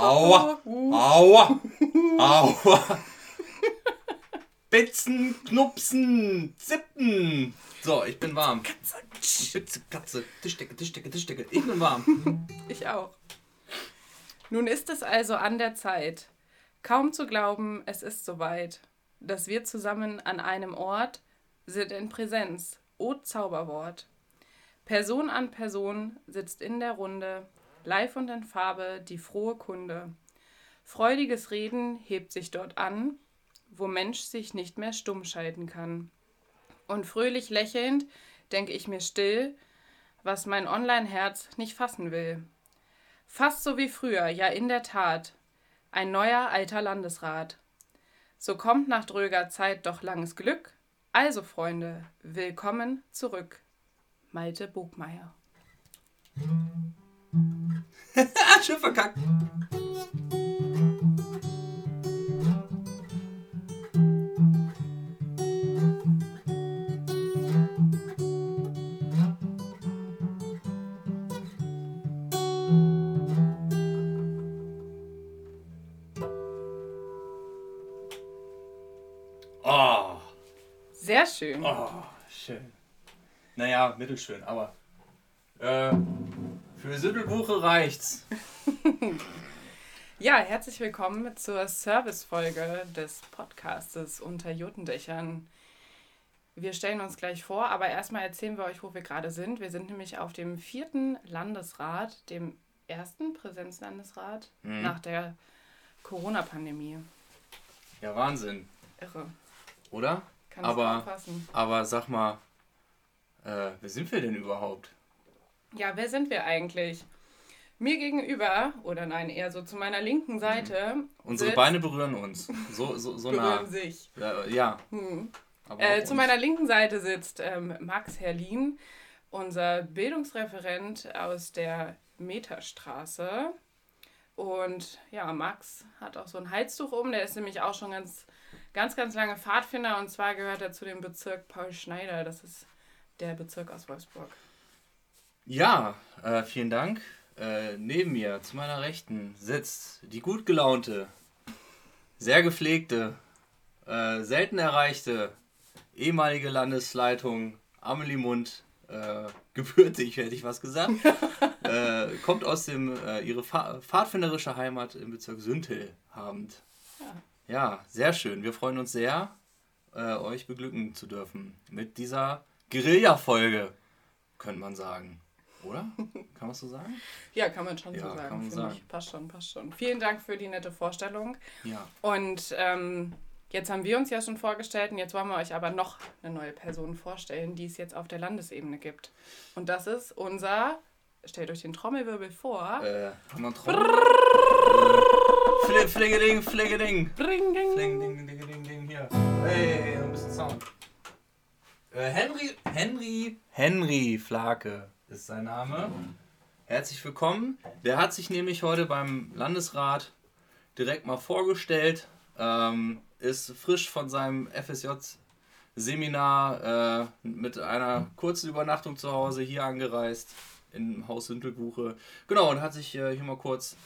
Aua. Aua. Aua. Bitzen, Knupsen, Zippen. So, ich bin warm. Katze. Spitze, Katze. Tischdecke, Tischdecke, Tischdecke. Ich bin warm. Ich auch. Nun ist es also an der Zeit. Kaum zu glauben, es ist soweit, dass wir zusammen an einem Ort sind in Präsenz. O Zauberwort. Person an Person sitzt in der Runde, live und in Farbe die frohe Kunde. Freudiges Reden hebt sich dort an, wo Mensch sich nicht mehr stumm schalten kann. Und fröhlich lächelnd denke ich mir still, was mein Online-Herz nicht fassen will. Fast so wie früher, ja in der Tat, ein neuer alter Landesrat. So kommt nach dröger Zeit doch langes Glück. Also, Freunde, willkommen zurück. Malte Bogmeier. Schon verkackt. Oh, Sehr schön. oh, schön. Naja, mittelschön, aber äh, für Sittelbuche reicht's. Ja, herzlich willkommen zur Servicefolge des Podcastes unter Jotendächern. Wir stellen uns gleich vor, aber erstmal erzählen wir euch, wo wir gerade sind. Wir sind nämlich auf dem vierten Landesrat, dem ersten Präsenzlandesrat Mhm. nach der Corona-Pandemie. Ja, Wahnsinn, Irre. oder? Kann Aber-. Aber sag mal, äh, wer sind wir denn überhaupt? Ja, wer sind wir eigentlich? Mir gegenüber, oder nein, eher so zu meiner linken Seite, Unsere sitzt- Beine berühren uns. So, so, so nah. berühren sich. Äh, ja. Hm. Aber Äh, zu meiner linken Seite sitzt ähm, Max Herrlin, unser Bildungsreferent aus der Meterstraße. Und ja, Max hat auch so ein Halstuch um. Der ist nämlich auch schon ganz, ganz, ganz lange Pfadfinder. Und zwar gehört er zu dem Bezirk Paul Schneider. Das ist der Bezirk aus Wolfsburg. Ja, äh, vielen Dank. Äh, neben mir, zu meiner Rechten, sitzt die gut gelaunte, sehr gepflegte, äh, selten erreichte ehemalige Landesleitung Amelie Mund, äh, gebürtig, hätte ich was gesagt, äh, kommt aus dem, äh, ihre Pfa- pfadfinderische Heimat im Bezirk Süntelhabend. Ja. Ja, sehr schön. Wir freuen uns sehr, euch beglücken zu dürfen mit dieser Guerilla-Folge, könnte man sagen. Oder? Kann man so sagen? Ja, kann man schon Ja, so sagen. sagen. Ich. Passt schon, passt schon. Vielen Dank für die nette Vorstellung. Ja. Und ähm, jetzt haben wir uns ja schon vorgestellt und jetzt wollen wir euch aber noch eine neue Person vorstellen, die es jetzt auf der Landesebene gibt. Und das ist unser, stellt euch den Trommelwirbel vor. Äh, haben wir einen Trommel? Fli- Flingeling, Flingeling. Bring, ding. Fling, ding, ding, ding, ding, hier. Hey, ein bisschen Sound. Äh, Henry, Henry, Henry Flake ist sein Name. Herzlich willkommen. Der hat sich nämlich heute beim Landesrat direkt mal vorgestellt. Ähm, ist frisch von seinem FSJ-Seminar äh, mit einer kurzen Übernachtung zu Hause hier angereist im Haus Sündelbuche. Genau, und hat sich äh, hier mal kurz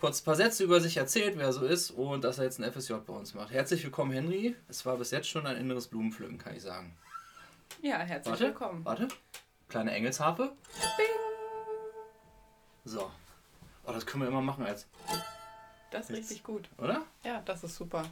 kurz ein paar Sätze über sich erzählt, wer er so ist und dass er jetzt ein FSJ bei uns macht. Herzlich willkommen, Henry. Es war bis jetzt schon ein inneres Blumenpflücken, kann ich sagen. Ja, herzlich Warte, willkommen. warte. Kleine Engelsharfe. So. Oh, das können wir immer machen als, Das ist richtig gut. oder? Ja, das ist super.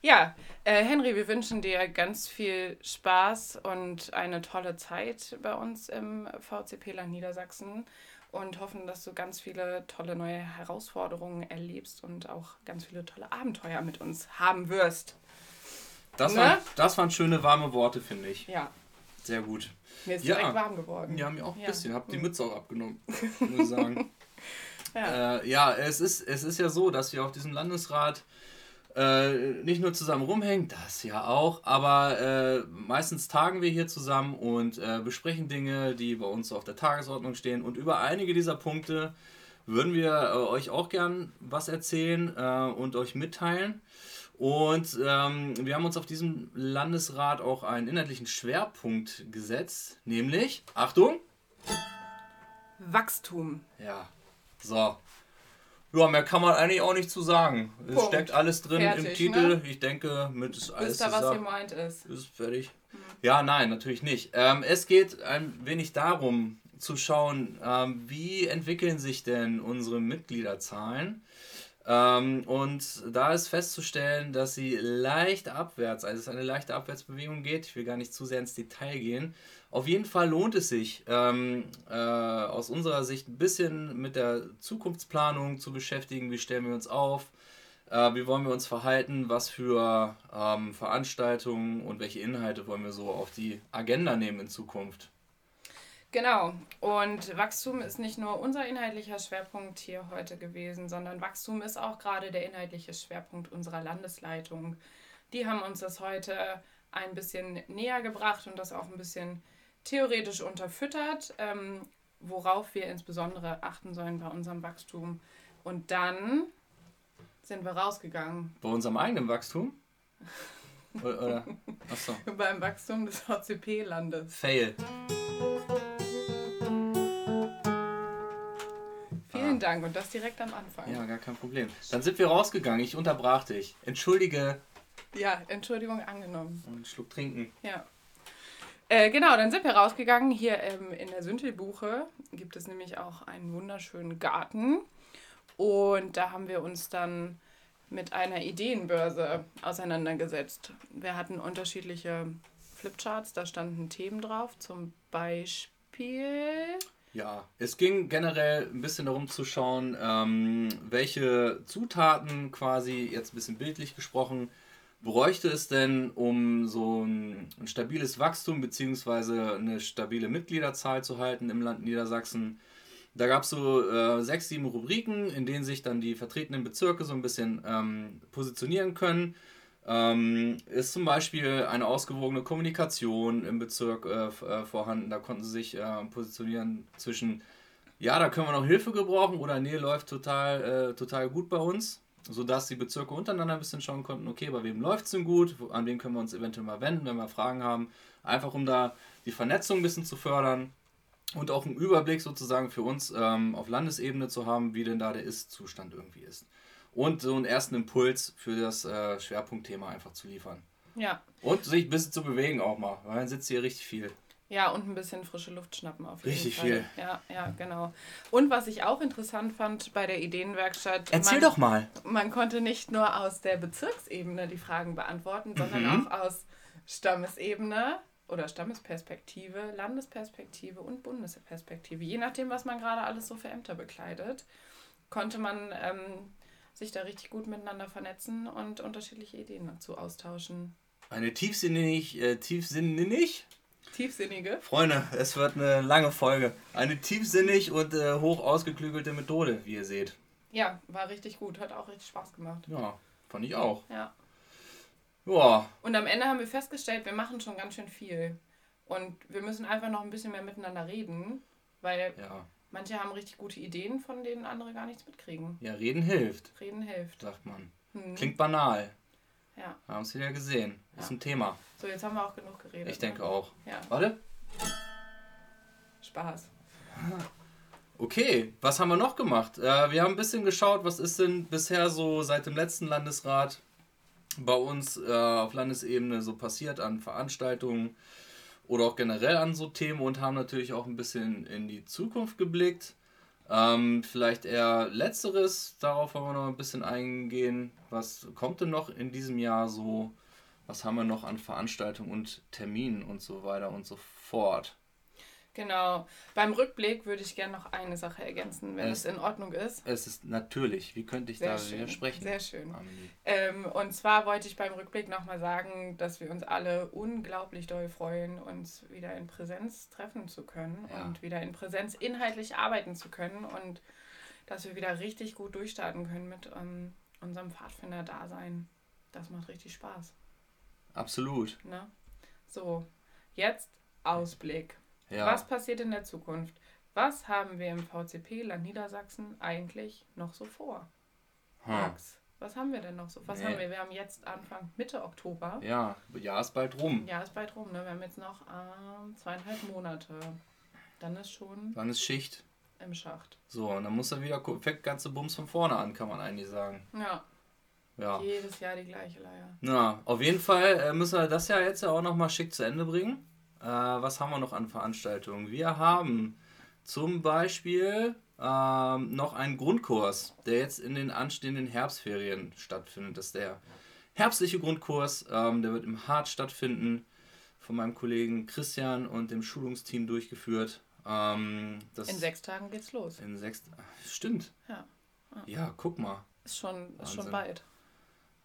Ja, äh, Henry, wir wünschen dir ganz viel Spaß und eine tolle Zeit bei uns im VCP Land Niedersachsen und hoffen, dass du ganz viele tolle neue Herausforderungen erlebst und auch ganz viele tolle Abenteuer mit uns haben wirst. Das, Ne? waren, das waren schöne, warme Worte, finde ich. Ja, Sehr gut. mir ist Ja. direkt warm geworden. Haben mir auch ein Ja. bisschen, hab die Hm. Mütze auch abgenommen, muss ich sagen. Ja. Äh, ja, es ist, es ist ja so, dass wir auf diesem Landesrat äh, nicht nur zusammen rumhängen, das ja auch, aber äh, meistens tagen wir hier zusammen und äh, besprechen Dinge, die bei uns auf der Tagesordnung stehen. Und über einige dieser Punkte würden wir äh, euch auch gern was erzählen äh, und euch mitteilen. Und ähm, wir haben uns auf diesem Landesrat auch einen inhaltlichen Schwerpunkt gesetzt, nämlich, Achtung, Wachstum. ja, so. Ja, mehr kann man eigentlich auch nicht zu sagen. Es Punkt. steckt alles drin Fertig, im Titel. ne? Ich denke, mit ist alles Wisst ihr, was gemeint ist? Ist fertig? Ja, nein, natürlich nicht. Ähm, es geht ein wenig darum, zu schauen, ähm, wie entwickeln sich denn unsere Mitgliederzahlen. Ähm, und da ist festzustellen, dass sie leicht abwärts, also es eine leichte Abwärtsbewegung geht. Ich will gar nicht zu sehr ins Detail gehen. Auf jeden Fall lohnt es sich, ähm, äh, aus unserer Sicht ein bisschen mit der Zukunftsplanung zu beschäftigen. Wie stellen wir uns auf? Äh, wie wollen wir uns verhalten? Was für ähm, Veranstaltungen und welche Inhalte wollen wir so auf die Agenda nehmen in Zukunft? Genau. Und Wachstum ist nicht nur unser inhaltlicher Schwerpunkt hier heute gewesen, sondern Wachstum ist auch gerade der inhaltliche Schwerpunkt unserer Landesleitung. Die haben uns das heute ein bisschen näher gebracht und das auch ein bisschen theoretisch unterfüttert, ähm, worauf wir insbesondere achten sollen bei unserem Wachstum. Und dann sind wir rausgegangen Bei unserem eigenen Wachstum? Oder? oder? Achso. beim Wachstum des VCP-Landes. Fail. Vielen Dank und das direkt am Anfang. Ja, gar kein Problem. Dann sind wir rausgegangen. Ich unterbrach dich. Entschuldige. Ja, Entschuldigung angenommen. Und einen Schluck trinken. Ja. Äh, genau, dann sind wir rausgegangen. Hier ähm, in der Sündlbuche gibt es nämlich auch einen wunderschönen Garten. Und da haben wir uns dann mit einer Ideenbörse auseinandergesetzt. Wir hatten unterschiedliche Flipcharts, da standen Themen drauf, zum Beispiel. Ja, es ging generell ein bisschen darum zu schauen, ähm, welche Zutaten quasi, jetzt ein bisschen bildlich gesprochen, bräuchte es denn, um so ein, ein stabiles Wachstum bzw. eine stabile Mitgliederzahl zu halten im Land Niedersachsen. Da gab es so äh, sechs, sieben Rubriken, in denen sich dann die vertretenen Bezirke so ein bisschen ähm, positionieren können. Ähm, ist zum Beispiel eine ausgewogene Kommunikation im Bezirk äh, äh, vorhanden. Da konnten sie sich äh, positionieren zwischen, ja, da können wir noch Hilfe gebrauchen oder nee, läuft total, äh, total gut bei uns. Sodass die Bezirke untereinander ein bisschen schauen konnten, okay, bei wem läuft es denn gut, an wen können wir uns eventuell mal wenden, wenn wir Fragen haben. Einfach um da die Vernetzung ein bisschen zu fördern und auch einen Überblick sozusagen für uns ähm, auf Landesebene zu haben, wie denn da der Ist-Zustand irgendwie ist. Und so einen ersten Impuls für das äh, Schwerpunktthema einfach zu liefern. Ja. Und sich ein bisschen zu bewegen auch mal, weil dann sitzt hier richtig viel. Ja, und ein bisschen frische Luft schnappen auf jeden Richtig Fall. viel. Ja, ja, genau. Und was ich auch interessant fand bei der Ideenwerkstatt. Erzähl man, doch mal. Man konnte nicht nur aus der Bezirksebene die Fragen beantworten, sondern Mhm. auch aus Stammesebene oder Stammesperspektive, Landesperspektive und Bundesperspektive. Je nachdem, was man gerade alles so für Ämter bekleidet, konnte man ähm, sich da richtig gut miteinander vernetzen und unterschiedliche Ideen dazu austauschen. Eine tiefsinnig, äh, tiefsinnig? Tiefsinnige. Freunde, es wird eine lange Folge. Eine tiefsinnig und äh, hoch ausgeklügelte Methode, wie ihr seht. Ja, war richtig gut, hat auch richtig Spaß gemacht. Ja, fand ich auch. Ja. Ja, Und am Ende haben wir festgestellt, wir machen schon ganz schön viel. Und wir müssen einfach noch ein bisschen mehr miteinander reden, weil ja. Manche haben richtig gute Ideen, von denen andere gar nichts mitkriegen. Ja, reden hilft, Reden hilft. sagt man. Hm. Klingt banal. Ja. Haben es wieder gesehen. Ist Ja. ein Thema. So, jetzt haben wir auch genug geredet. Ich denke ne? auch. Ja, Warte. Spaß. Okay, was haben wir noch gemacht? Äh, wir haben ein bisschen geschaut, was ist denn bisher so seit dem letzten Landesrat bei uns äh, auf Landesebene so passiert an Veranstaltungen oder auch generell an so Themen und haben natürlich auch ein bisschen in die Zukunft geblickt. Ähm, vielleicht eher letzteres, darauf wollen wir noch ein bisschen eingehen. Was kommt denn noch in diesem Jahr so? Was haben wir noch an Veranstaltungen und Terminen und so weiter und so fort? Genau. Beim Rückblick würde ich gerne noch eine Sache ergänzen, wenn Es- es in Ordnung ist. Es ist natürlich, wie könnte ich Sehr da schön. widersprechen? Sehr schön. Ähm, und zwar wollte ich beim Rückblick nochmal sagen, dass wir uns alle unglaublich doll freuen, uns wieder in Präsenz treffen zu können Ja. und wieder in Präsenz inhaltlich arbeiten zu können und dass wir wieder richtig gut durchstarten können mit ähm, unserem Pfadfinder-Dasein. Das macht richtig Spaß. Absolut. Ne? So, jetzt Ausblick. Ja. Was passiert in der Zukunft? Was haben wir im VCP Land Niedersachsen eigentlich noch so vor? Hm. Max, was haben wir denn noch so? Was Nee. haben wir? Wir haben jetzt Anfang Mitte Oktober. Ja, Jahr ist bald rum. Ja, ist bald rum. Ne? Wir haben jetzt noch ähm, zweieinhalb Monate. Dann ist schon Wann ist Schicht? im Schacht. So, und dann muss er wieder fängt ganze Bums von vorne an, kann man eigentlich sagen. Ja. Ja. Jedes Jahr die gleiche Leier. Na, auf jeden Fall äh, müssen wir das ja jetzt ja auch nochmal schick zu Ende bringen. Äh, was haben wir noch an Veranstaltungen? Wir haben zum Beispiel ähm, noch einen Grundkurs, der jetzt in den anstehenden Herbstferien stattfindet. Das ist der herbstliche Grundkurs. Ähm, der wird im Hart stattfinden, von meinem Kollegen Christian und dem Schulungsteam durchgeführt. Ähm, das In sechs Tagen geht's los. in sechs. Stimmt. Ja. Ja, guck mal. Ist schon, ist schon Wahnsinn. bald.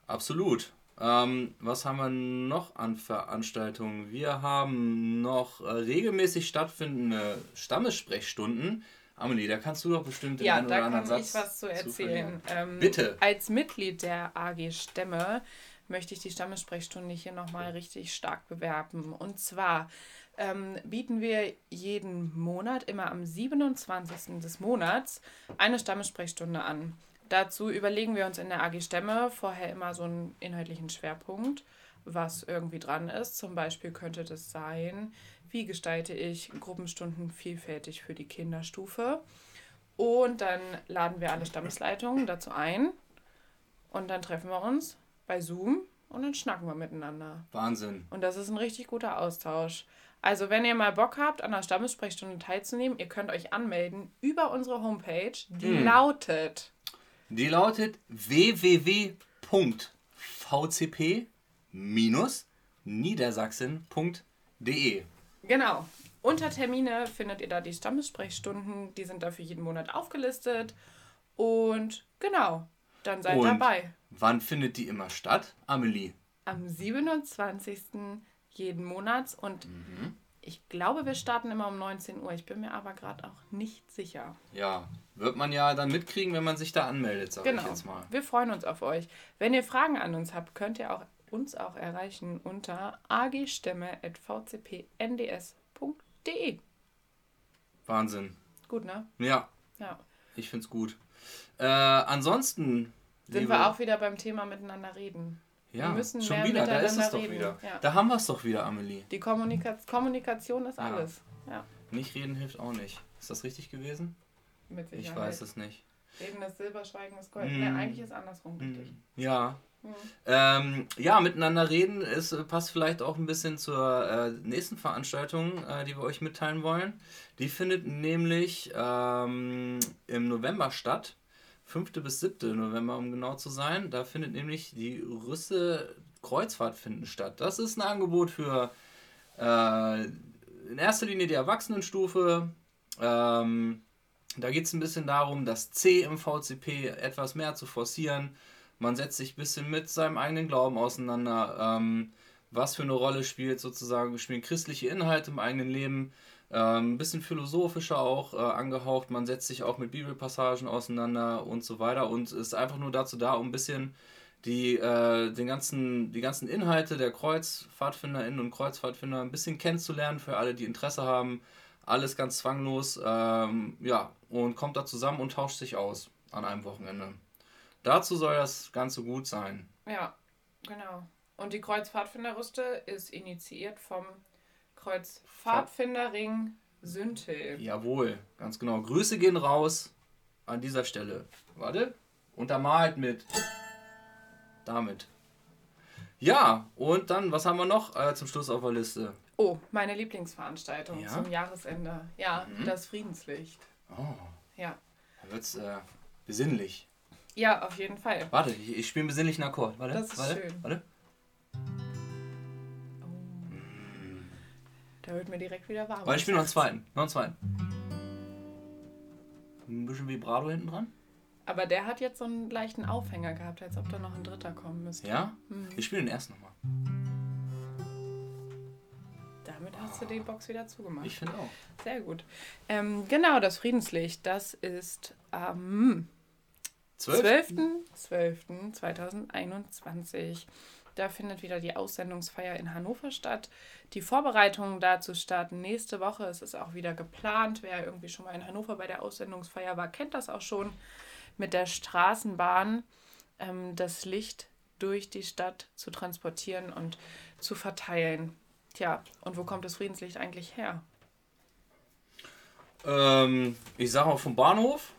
Absolut. Ähm, was haben wir noch an Veranstaltungen? Wir haben noch äh, regelmäßig stattfindende Stammessprechstunden. Amelie, da kannst du doch bestimmt den Ja, einen da oder anderen kann ich Satz was zu erzählen. Ähm, Bitte. Als Mitglied der AG Stämme möchte ich die Stammessprechstunde hier nochmal richtig stark bewerben. Und zwar ähm, bieten wir jeden Monat, immer am 27. des Monats, eine Stammessprechstunde an. Dazu überlegen wir uns in der AG Stämme vorher immer so einen inhaltlichen Schwerpunkt, was irgendwie dran ist. Zum Beispiel könnte das sein, wie gestalte ich Gruppenstunden vielfältig für die Kinderstufe. Und dann laden wir alle Stammesleitungen dazu ein. Und dann treffen wir uns bei Zoom und dann schnacken wir miteinander. Wahnsinn. Und das ist ein richtig guter Austausch. Also, wenn ihr mal Bock habt, an der Stammessprechstunde teilzunehmen, ihr könnt euch anmelden über unsere Homepage. Die Hm. lautet Die lautet www.vcp-niedersachsen.de. Genau. Unter Termine findet ihr da die Stammessprechstunden. Die sind da für jeden Monat aufgelistet. Und genau, dann seid Und dabei. Wann findet die immer statt, Amelie? Am 27. jeden Monats. Und Mhm. Ich glaube, wir starten immer um 19 Uhr. Ich bin mir aber gerade auch nicht sicher. Ja, wird man ja dann mitkriegen, wenn man sich da anmeldet, sag ich Genau. jetzt mal. Wir freuen uns auf euch. Wenn ihr Fragen an uns habt, könnt ihr auch uns auch erreichen unter agstimme.vcpnds.de. Wahnsinn. Gut, ne? Ja, Ja. ich find's gut. Äh, ansonsten. Sind wir auch wieder beim Thema miteinander reden. Ja, wir müssen schon mehr wieder, da ist es miteinander doch reden. wieder. Ja. Da haben wir es doch wieder, Amelie. Die Kommunika Kommunikation ist alles. Ja, Nicht reden hilft auch nicht. Ist das richtig gewesen? mit Sicherheit. Ich weiß es nicht. Reden ist Silber, Schweigen ist Gold. Mm. Ne, eigentlich ist andersrum richtig. Ja. Mhm. Ähm, ja, miteinander reden ist, äh, passt vielleicht auch ein bisschen zur äh, nächsten Veranstaltung, äh, die wir euch mitteilen wollen. Die findet nämlich ähm, im November statt. 5. bis 7. November, um genau zu sein. Da findet nämlich die Rüsse Kreuzfahrt finden statt. Das ist ein Angebot für äh, in erster Linie die Erwachsenenstufe. Ähm, da geht es ein bisschen darum, das C im VCP etwas mehr zu forcieren. Man setzt sich ein bisschen mit seinem eigenen Glauben auseinander. Ähm, was für eine Rolle spielt sozusagen, spielen christliche Inhalte im eigenen Leben. Ähm, ein bisschen philosophischer auch äh, angehaucht. Man setzt sich auch mit Bibelpassagen auseinander und so weiter. Und ist einfach nur dazu da, um ein bisschen die, äh, den ganzen, die ganzen Inhalte der KreuzfahrtfinderInnen und Kreuzfahrtfinder ein bisschen kennenzulernen für alle, die Interesse haben. Alles ganz zwanglos. Ähm, ja, und kommt da zusammen und tauscht sich aus an einem Wochenende. Dazu soll das Ganze gut sein. Ja, genau. Und die Kreuzfahrtfinderrüste ist initiiert vom Kreuzfahrtfinderring Süntel. Jawohl, ganz genau. Grüße gehen raus an dieser Stelle. Warte. Untermalt mit. Damit. Ja, und dann, was haben wir noch äh, zum Schluss auf der Liste? Oh, meine Lieblingsveranstaltung Ja? zum Jahresende. Ja, Mhm. das Friedenslicht. Oh, Ja. da wird's äh, besinnlich. Ja, auf jeden Fall. Warte, ich, ich spiele einen besinnlichen Akkord. Warte, Das ist warte, schön. warte. Da wird mir direkt wieder warm. Warte, ich spiele noch einen zweiten. Noch einen zweiten. Ein bisschen Vibrato hinten dran. Aber der hat jetzt so einen leichten Aufhänger gehabt, als ob da noch ein dritter kommen müsste. Ja? Mhm. Ich spiele den ersten nochmal. Damit hast du die Box wieder zugemacht. Ich finde auch. Sehr gut. Ähm, genau, das Friedenslicht, das ist am Zwölf? 12.12.2021. Da findet wieder die Aussendungsfeier in Hannover statt. Die Vorbereitungen dazu starten nächste Woche. Es ist auch wieder geplant. Wer irgendwie schon mal in Hannover bei der Aussendungsfeier war, kennt das auch schon. Mit der Straßenbahn ähm, das Licht durch die Stadt zu transportieren und zu verteilen. Tja, und wo kommt das Friedenslicht eigentlich her? Ähm, ich sag mal vom Bahnhof.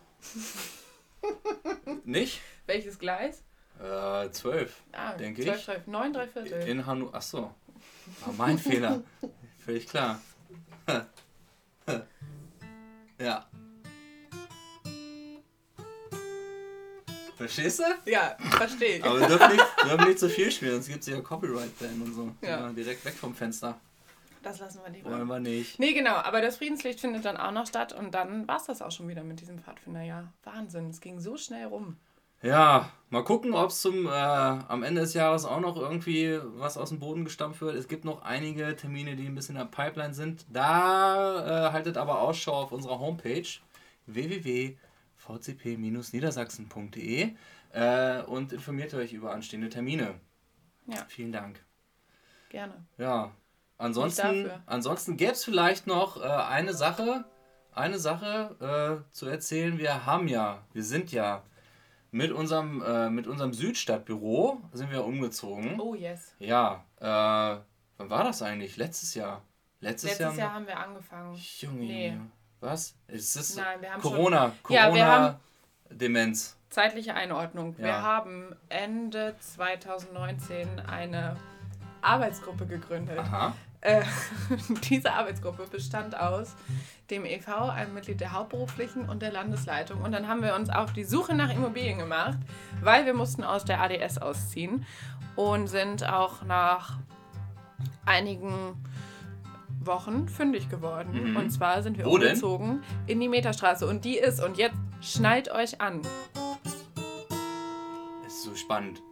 Nicht? Welches Gleis? Äh, 12, Ah, denke 12, ich. 12, 9, 3 Viertel. In Hannover. Achso. War mein Fehler. Völlig klar. ja. Verstehst du? Ja, verstehe ich. Aber wir dürfen nicht, wir dürfen nicht zu viel spielen, sonst gibt es ja Copyright-Ban und so. Ja. Ja. direkt weg vom Fenster. Das lassen wir lieber. Wollen wir nicht. Nee, genau, aber das Friedenslicht findet dann auch noch statt und dann war es das auch schon wieder mit diesem Pfadfinderjahr. Wahnsinn, es ging so schnell rum. Ja, mal gucken, ob es zum äh, am Ende des Jahres auch noch irgendwie was aus dem Boden gestampft wird. Es gibt noch einige Termine, die ein bisschen in der Pipeline sind. Da äh, haltet aber Ausschau auf unserer Homepage www.vcp-niedersachsen.de äh, und informiert euch über anstehende Termine. Ja. Vielen Dank. Gerne. Ja, ansonsten, ansonsten gäbe es vielleicht noch äh, eine Sache, eine Sache äh, zu erzählen. Wir haben ja, wir sind ja mit unserem, äh, mit unserem Südstadtbüro sind wir umgezogen. Oh yes. Ja, äh, wann war das eigentlich? Letztes Jahr. Letztes, Letztes Jahr. Jahr haben wir angefangen. Junge, Nee. Was? Ist das Nein, wir haben Corona? schon- Ja, wir haben- Corona Demenz. Zeitliche Einordnung. Wir Ja. haben Ende 2019 eine Arbeitsgruppe gegründet. Aha. Äh, diese Arbeitsgruppe bestand aus dem EV, einem Mitglied der Hauptberuflichen und der Landesleitung. Und dann haben wir uns auf die Suche nach Immobilien gemacht, weil wir mussten aus der ADS ausziehen und sind auch nach einigen Wochen fündig geworden. Mhm. Und zwar sind wir Wo denn? umgezogen in die Meterstraße. Und die ist, und jetzt schnallt euch an, Ist so spannend.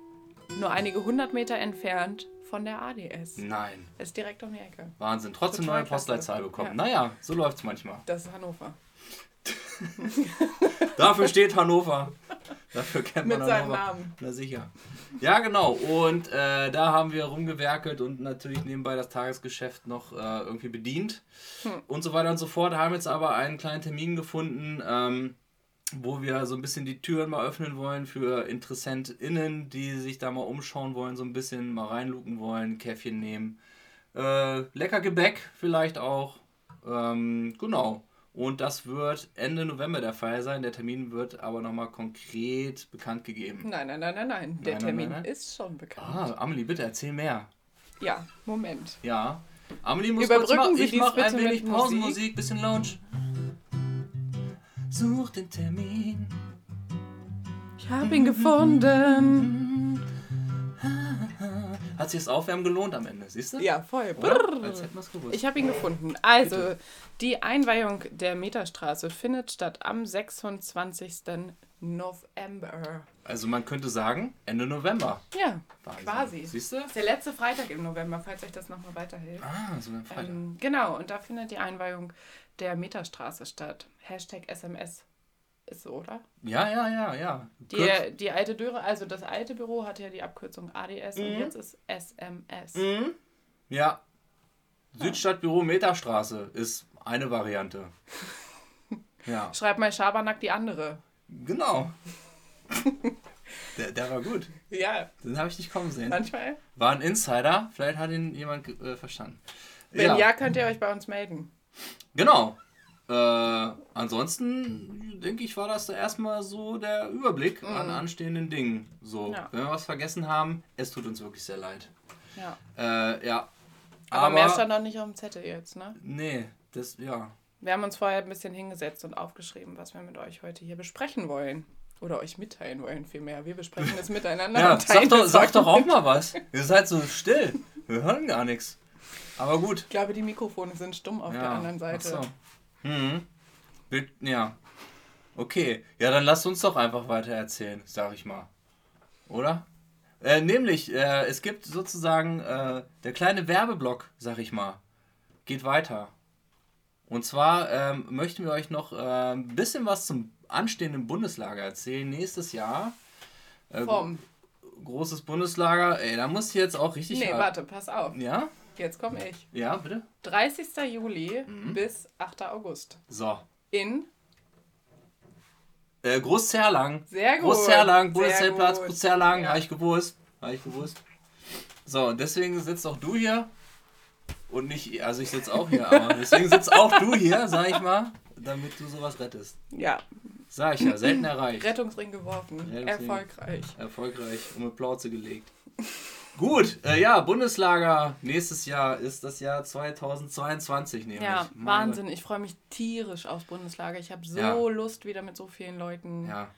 nur einige hundert Meter entfernt von der ADS. Nein. Ist direkt um die Ecke. Wahnsinn. Trotzdem neue. Postleitzahl bekommen. Ja. Naja, so läuft's manchmal. Das ist Hannover. Dafür steht Hannover. Dafür kennt man Mit seinem Hannover. Namen. Na sicher. Ja, genau. Und äh, da haben wir rumgewerkelt und natürlich nebenbei das Tagesgeschäft noch äh, irgendwie bedient. Hm. Und so weiter und so fort. Haben jetzt aber einen kleinen Termin gefunden, ähm, wo wir so ein bisschen die Türen mal öffnen wollen für InteressentInnen, die sich da mal umschauen wollen, so ein bisschen mal reinluken wollen, Käffchen nehmen. Äh, lecker Gebäck vielleicht auch. Ähm, genau. Und das wird Ende November der Fall sein. Der Termin wird aber nochmal konkret bekannt gegeben. Nein, nein, nein, nein, nein. Der Nein, Termin nein, nein. ist schon bekannt. Ah, Amelie, bitte erzähl mehr. Ja, Moment. Ja. Amelie muss Überbrücken kurz mal, Sie ich dies mach ein wenig Pausenmusik, bisschen Lounge. Such den Termin. Ich habe ihn gefunden. Hat sich das Aufwärmen gelohnt am Ende, siehst du? Ja, voll. Oder? Als hätten wir es gewusst. Ich habe ihn gefunden. Also, die Einweihung der Meterstraße findet statt am 26. November. Also man könnte sagen, Ende November. Ja, Wahnsinn. quasi. Siehst du? Das ist der letzte Freitag im November, falls euch das nochmal weiterhilft. Ah, so ein Freitag. Ähm, genau, und da findet die Einweihung der Meterstraße statt. Hashtag SMS. Ist so, oder? Ja, ja, ja, ja. Die, die alte Dürre, also das alte Büro hatte ja die Abkürzung ADS und Mhm. jetzt ist SMS. Mhm. Ja. Südstadtbüro Meterstraße ist eine Variante. Ja, Schreib mal Schabernack die andere. genau. Der, der war gut. Ja, Den habe ich nicht kommen sehen. manchmal. War ein Insider, vielleicht hat ihn jemand äh, verstanden. Wenn ja. könnt ihr euch bei uns melden. Genau. Äh, ansonsten denke ich, war das da erstmal so der Überblick an anstehenden Dingen. So, Mhm. Ja. wenn wir was vergessen haben, es tut uns wirklich sehr leid. Ja. Äh, ja. Aber, mehr stand noch nicht auf dem Zettel jetzt, ne? Nee, das, ja. Wir haben uns vorher ein bisschen hingesetzt und aufgeschrieben, was wir mit euch heute hier besprechen wollen. Oder euch mitteilen wollen, vielmehr. Wir besprechen es miteinander. Ja, sag doch, sag doch auch mal was. Ihr seid so still. Wir hören gar nichts. Aber gut. Ich glaube, die Mikrofone sind stumm auf ja. der anderen Seite. Ach so. Bild- Ja. Okay. Ja, dann lasst uns doch einfach weiter erzählen, sag ich mal. Oder? Äh, nämlich, äh, es gibt sozusagen äh, der kleine Werbeblock, sag ich mal, geht weiter. Und zwar ähm, möchten wir euch noch äh, ein bisschen was zum anstehenden Bundeslager erzählen. Nächstes Jahr. Äh, Vom. großes Bundeslager. Ey, da muss ich jetzt auch richtig. Nee, warte, pass auf. Ja? Jetzt komme ich. Ja, bitte? 30. Juli Mhm. bis 8. August. So. In Äh, Großzerlang. Sehr gut. Großzerlang, gut. Großzerlang, Ja. habe ich gewusst. Habe ich gewusst. So, und deswegen sitzt auch du hier. Und nicht, also ich sitze auch hier, aber deswegen sitzt auch du hier, sag ich mal. damit du sowas rettest. Ja. Sag ich ja, selten erreicht. Rettungsring geworfen. Rettungsring. Erfolgreich. Erfolgreich um eine Plauze gelegt. Gut, äh, ja, Bundeslager nächstes Jahr ist das Jahr 2022 nämlich. Ja, Meine- Wahnsinn. Ich freue mich tierisch aufs Bundeslager. Ich habe so Ja. Lust, wieder mit so vielen Leuten Ja.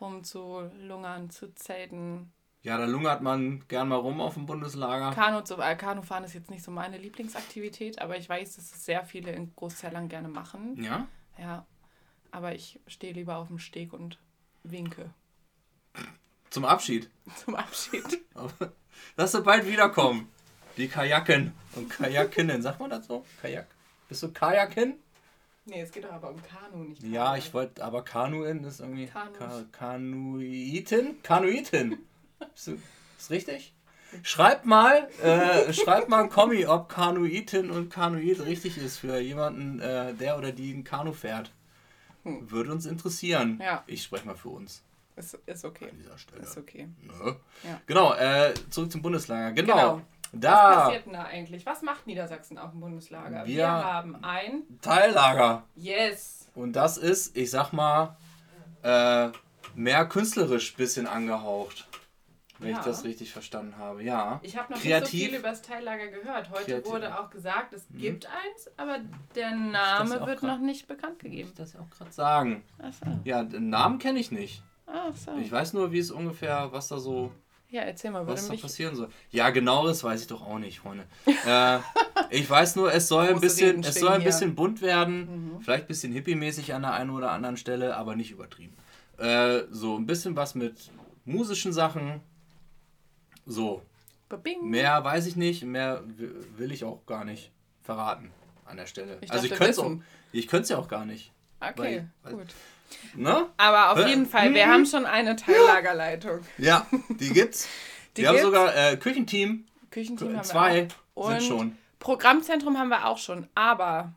rumzulungern, zu zelten. ja, da lungert man gern mal rum auf dem Bundeslager. Kanu, zu, äh, Kanufahren ist jetzt nicht so meine Lieblingsaktivität, aber ich weiß, dass es sehr viele in Großzellern gerne machen. Ja? Ja, aber ich stehe lieber auf dem Steg und winke Zum Abschied. zum Abschied. Lass du bald wiederkommen. Die Kajaken und Kajakinnen. Sagt man das so? Kajak. Bist du Kajakin? Nee, es geht doch aber um Kanu, nicht Ja, Kanu. ich wollte, aber Kanuin ist irgendwie. Ka Kanuitin? Kanuitin. Ist, ist richtig? Schreibt mal, äh, schreibt mal ein Kommi, ob Kanuitin und Kanuit richtig ist für jemanden, äh, der oder die ein Kanu fährt. Würde uns interessieren. Hm. Ja. Ich spreche mal für uns Ist, ist okay. an dieser Stelle. Ist okay. Ne? Ja. Genau, äh, zurück zum Bundeslager. Genau. Genau. Was Da, passiert denn da eigentlich? Was macht Niedersachsen auf dem Bundeslager? Wir, Wir- haben ein Teillager. Yes. Und das ist, ich sag mal, äh, mehr künstlerisch bisschen angehaucht. Wenn Ja. ich das richtig verstanden habe. Ja. Ich habe noch Kreativ. nicht so viel über das Teillager gehört. Heute Kreativ. Mhm. wurde auch gesagt, es gibt eins, aber der Name wird grad- noch nicht bekannt gegeben. Ich das ja auch gerade sagen. Achso. Ja, den Namen kenne ich nicht. Ach so. Ich weiß nur, wie es ungefähr, was da so, Ja, erzähl mal, was da passieren soll. Ja, genaueres weiß ich doch auch nicht, Freunde. äh, ich weiß nur, es soll ein bisschen, es soll ein hier. bisschen bunt werden. Vielleicht ein bisschen hippie-mäßig an der einen oder anderen Stelle, aber nicht übertrieben. Äh, so ein bisschen was mit musischen Sachen. So, Babing. Mehr weiß ich nicht, mehr wi- will ich auch gar nicht verraten an der Stelle. Ich also ich könnte es ja auch gar nicht. Okay, weil- gut. Ne? Aber auf jeden Fall, wir Mhm. haben schon eine Teillagerleitung. Ja, die gibt's. Die wir haben gibt's. sogar äh, Küchenteam, Küchenteam haben zwei wir auch. sind schon. Programmzentrum haben wir auch schon. Aber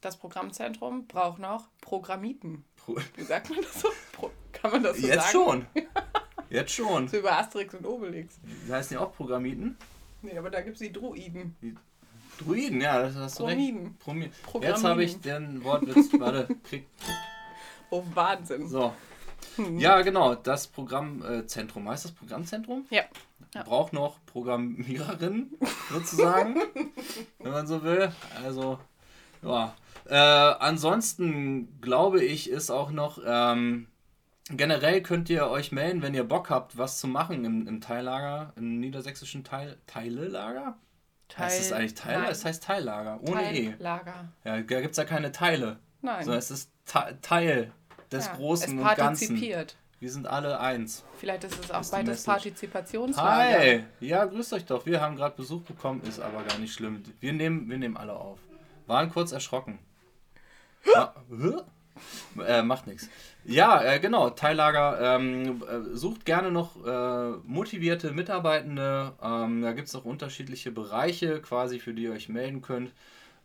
das Programmzentrum braucht noch Programmiten. Pro- Wie sagt man das so? Pro Kann man das so Jetzt sagen? schon. Jetzt schon. So über Asterix und Obelix. Die heißen ja auch Programmiten. Nee, aber da gibt es die Druiden. Druiden, ja, das hast du recht. Promiden. Promi Programmiden. Jetzt habe ich den Wortwitz, warte, krieg. Oh, Wahnsinn. So. Hm. Ja, genau, das Programmzentrum. Heißt das Programmzentrum? Ja. Ja. Braucht noch Programmiererinnen, sozusagen, wenn man so will. Also, ja. Äh, ansonsten glaube ich, ist auch noch. Ähm, generell könnt ihr euch melden, wenn ihr Bock habt, was zu machen im, im Teillager, im niedersächsischen Teil, Teilelager? heißt es eigentlich Teil? Nein. Es heißt Teillager, ohne E. Teillager. Ja, da gibt es ja keine Teile, Nein. sondern es ist Te Teil des Ja, Großen es und Ganzen. partizipiert. Wir sind alle eins. Vielleicht ist es auch Ist Message. Partizipationslager. Hi! Ja, grüßt euch doch. Wir haben gerade Besuch bekommen, ist aber gar nicht schlimm. Wir nehmen, wir nehmen alle auf. Waren kurz erschrocken. Ma Hä? äh, macht nichts. Ja, äh, genau. Teillager ähm, äh, sucht gerne noch äh, motivierte Mitarbeitende. Ähm, da gibt es auch unterschiedliche Bereiche, quasi, für die ihr euch melden könnt.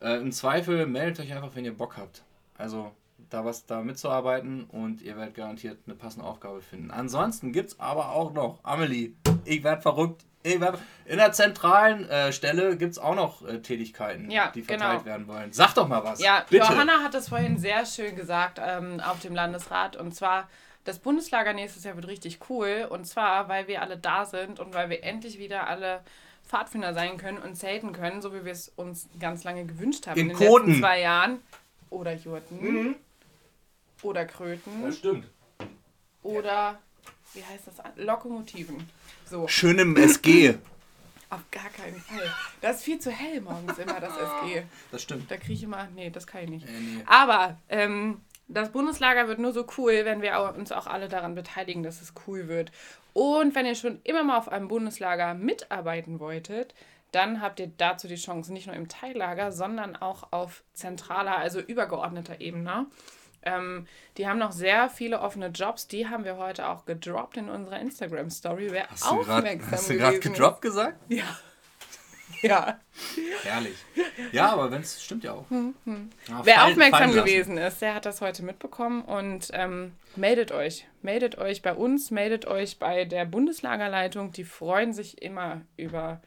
Äh, Im Zweifel meldet euch einfach, wenn ihr Bock habt. Also da was da mitzuarbeiten und ihr werdet garantiert eine passende Aufgabe finden. Ansonsten gibt es aber auch noch, Amelie, ich werde verrückt. Ich werd, in der zentralen äh, Stelle gibt es auch noch äh, Tätigkeiten, Ja, die verteilt genau. werden wollen. Sag doch mal was. Ja, bitte. Johanna hat das vorhin sehr schön gesagt ähm, auf dem Landesrat. Und zwar, das Bundeslager nächstes Jahr wird richtig cool. Und zwar, weil wir alle da sind und weil wir endlich wieder alle Pfadfinder sein können und zelten können, so wie wir es uns ganz lange gewünscht haben In den Koten. letzten zwei Jahren. Oder Jurten. Oder Kröten. Das stimmt. Oder, wie heißt das? Lokomotiven. So, Schön im SG. auf gar keinen Fall. Das ist viel zu hell morgens immer, das SG. Das stimmt. Da kriege ich immer. Nee, das kann ich nicht. Äh, nee. Aber ähm, das Bundeslager wird nur so cool, wenn wir uns auch alle daran beteiligen, dass es cool wird. Und wenn ihr schon immer mal auf einem Bundeslager mitarbeiten wolltet, dann habt ihr dazu die Chance, nicht nur im Teillager, sondern auch auf zentraler, also übergeordneter Ebene. Ähm, die haben noch sehr viele offene Jobs. Die haben wir heute auch gedroppt in unserer Instagram-Story. Wer Hast du grad- aufmerksam hast du gerade gedroppt gesagt? Ja. Ja. Herrlich. Ja, aber wenn es stimmt ja auch. Ja, Hm, Wer fallen- aufmerksam fallen gewesen ist, der hat das heute mitbekommen und ähm, meldet euch. Meldet euch bei uns, meldet euch bei der Bundeslagerleitung. Die freuen sich immer über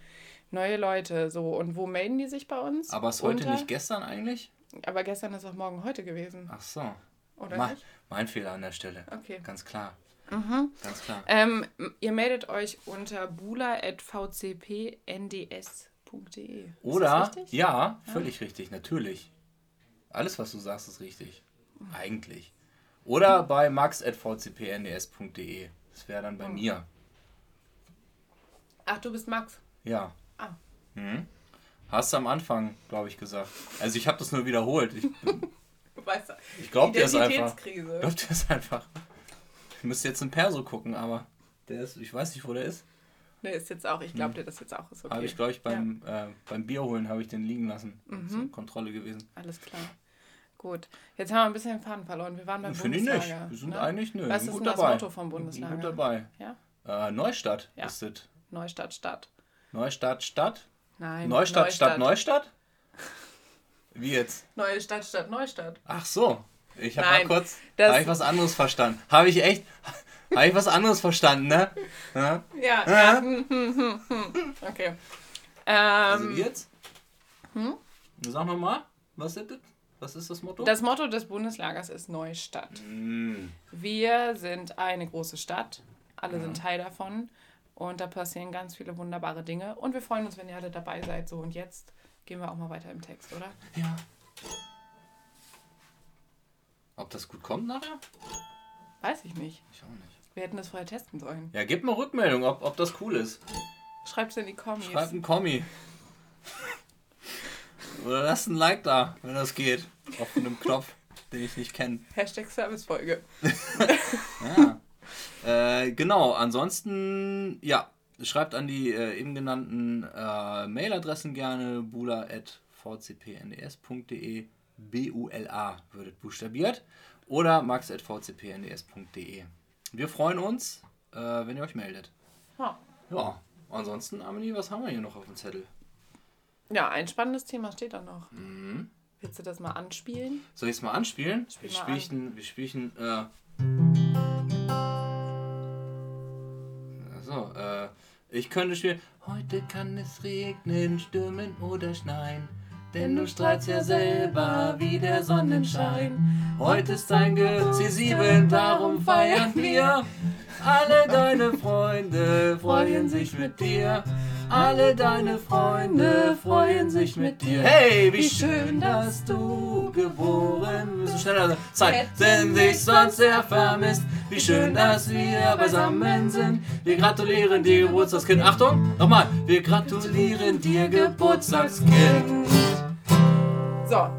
neue Leute. So, und wo melden die sich bei uns? Aber ist heute Unter- nicht gestern eigentlich? Aber gestern ist auch morgen heute gewesen, Ach so. oder Ma nicht? mein Fehler an der Stelle. Okay. Ganz klar. Mhm. Ganz klar. Ähm, ihr meldet euch unter bula.vcpnds.de. Oder, ja, völlig richtig, natürlich. Alles, was du sagst, ist richtig. Mhm. Eigentlich. Oder bei max.vcpnds.de. Das wäre dann bei Mhm. mir. Ach, du bist Max. Ja. Mhm. Hast du am Anfang, glaube ich, gesagt. Also ich habe das nur wiederholt. Ich, Du weißt ja. ich glaube dir ist einfach. Ich glaube dir ist einfach. Ich müsste jetzt in Perso gucken, aber der ist, ich weiß nicht, wo der ist. Nee, ist jetzt auch. Ich glaube dir das jetzt auch. Ist okay. Habe ich, glaube ich, beim, äh, beim Bier holen habe ich den liegen lassen. Mhm. Zur Kontrolle gewesen. Alles klar. Gut. Jetzt haben wir ein bisschen den Faden verloren. Wir waren beim Finde ich nicht. Bundeslager. Wir sind ne? eigentlich nö, Was ist gut denn das dabei. Motto vom Bundeslager? Gut dabei. Ja? Äh, Neustadt Ja. ist es. Neustadt, Stadt. Neustadt, Stadt? Nein. Neustadt, Stadt, Neustadt? Wie jetzt? Neue Stadt, Stadt, Neustadt. Ach so. Ich habe mal kurz das- hab ich was anderes verstanden. Habe ich echt habe ich was anderes verstanden, ne? Ja? Ja, Ja. ja. Hm, hm, hm, hm. Okay. Also Ähm, wie jetzt? Sag mal mal, was ist das? Was ist das Motto? das Motto des Bundeslagers ist Neustadt. Mm, Wir sind eine große Stadt. Alle sind Teil davon. Und da passieren ganz viele wunderbare Dinge. Und wir freuen uns, wenn ihr alle dabei seid. So, und jetzt gehen wir auch mal weiter im Text, oder? ja. Ob das gut kommt nachher? Weiß ich nicht. Ich auch nicht. Wir hätten das vorher testen sollen. Ja, gib mal Rückmeldung, ob, ob das cool ist. Schreib's in die Kommis. Schreib einen Kommi. Oder lass ein Like da, wenn das geht. Auf einem Knopf, den ich nicht kenne. Hashtag Servicefolge. Ja. Äh, genau, ansonsten, ja, schreibt an die äh, eben genannten äh, Mailadressen gerne bula.vcpnds.de B-U-L-A wird buchstabiert oder max.vcpnds.de. Wir freuen uns, äh, wenn ihr euch meldet. Ja. Ja, ansonsten, Amelie, was haben wir hier noch auf dem Zettel? ja, ein spannendes Thema steht da noch. Mhm. Willst du das mal anspielen? Soll ich es mal anspielen? Spiel wir mal spielen, wir spielen, äh. Also, äh. Ich könnte spielen. Heute kann es regnen, stürmen oder schneien. Denn du strahlst ja selber wie der Sonnenschein. Heute ist dein C7, darum feiern wir. Alle deine Freunde freuen sich mit dir. Alle deine Freunde freuen sich mit dir. Hey, wie schön, dass du geboren bist. Schneller Zeit, denn dich sonst sehr vermisst. Wie schön, dass wir beisammen sind. Wir gratulieren dir, Geburtstagskind. Achtung, nochmal. Wir gratulieren dir, Geburtstagskind. So.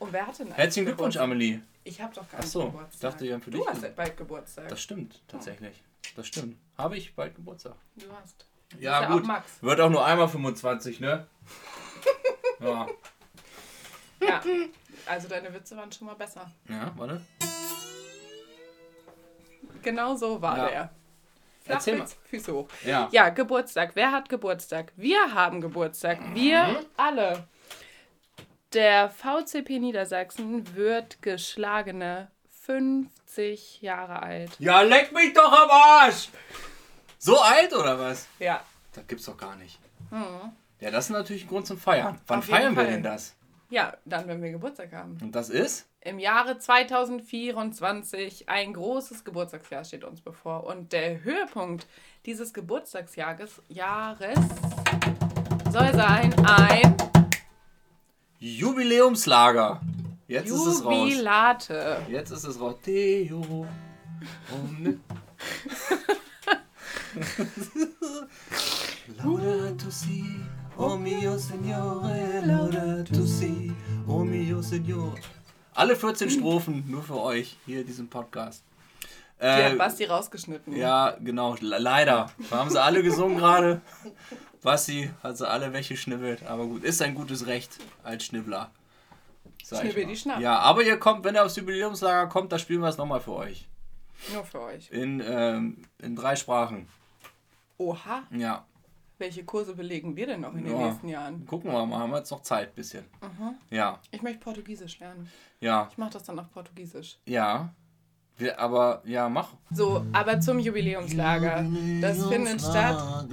Und wer hat denn Herzlichen Glückwunsch, Geburtstag? Amelie. Ich habe doch gar Ach nicht so, Geburtstag. ich dachte, wir haben für du dich hast Ge- bald Geburtstag. Das stimmt, tatsächlich. Das stimmt. Habe ich bald Geburtstag. du hast. Ja, Ist ja gut. auch Max. Wird auch nur einmal 25, ne? ja. Ja. Also deine Witze waren schon mal besser. Ja, warte. Genau so war Ja. der. Erzähl Flachwitz, Füße hoch. Ja. Ja, Geburtstag. Wer hat Geburtstag? Wir haben Geburtstag. Wir Mhm. alle. Der VCP Niedersachsen wird geschlagene 50 Jahre alt. Ja, leck mich doch am Arsch! So alt oder was? Ja. Das gibt's doch gar nicht. Ja, das ist natürlich ein Grund zum Feiern. Wann feiern wir denn das? Ja, dann, wenn wir Geburtstag haben. Und das ist? Im Jahre 2024 ein großes Geburtstagsjahr steht uns bevor. Und der Höhepunkt dieses Geburtstagsjahres Jahres soll sein ein Jubiläumslager. Jetzt ist es raus. Jubilate. Jetzt ist es raus. Theo. Omne. Laudato si, oh mio Signore, laudato si, oh mio Signore. Alle 14 Strophen nur für euch hier in diesem Podcast. Die hat Äh, Basti rausgeschnitten. ja, genau, le- leider. Haben sie alle gesungen gerade. Basti hat sie alle weggeschnibbelt. Aber gut, ist ein gutes Recht als Schnibbler. Schnibbel die Schnapp. Ja, aber ihr kommt, wenn ihr aufs Jubiläumslager kommt, da spielen wir es nochmal für euch. Nur für euch. In, ähm, in drei Sprachen. Oha. Ja. Welche Kurse belegen wir denn noch in den Ja. nächsten Jahren? Gucken wir mal, haben wir jetzt noch Zeit ein bisschen. Ja, Ich möchte Portugiesisch lernen. ja, Ich mache das dann auf Portugiesisch. ja. Wir, aber ja, mach. So, aber zum Jubiläumslager. Das findet statt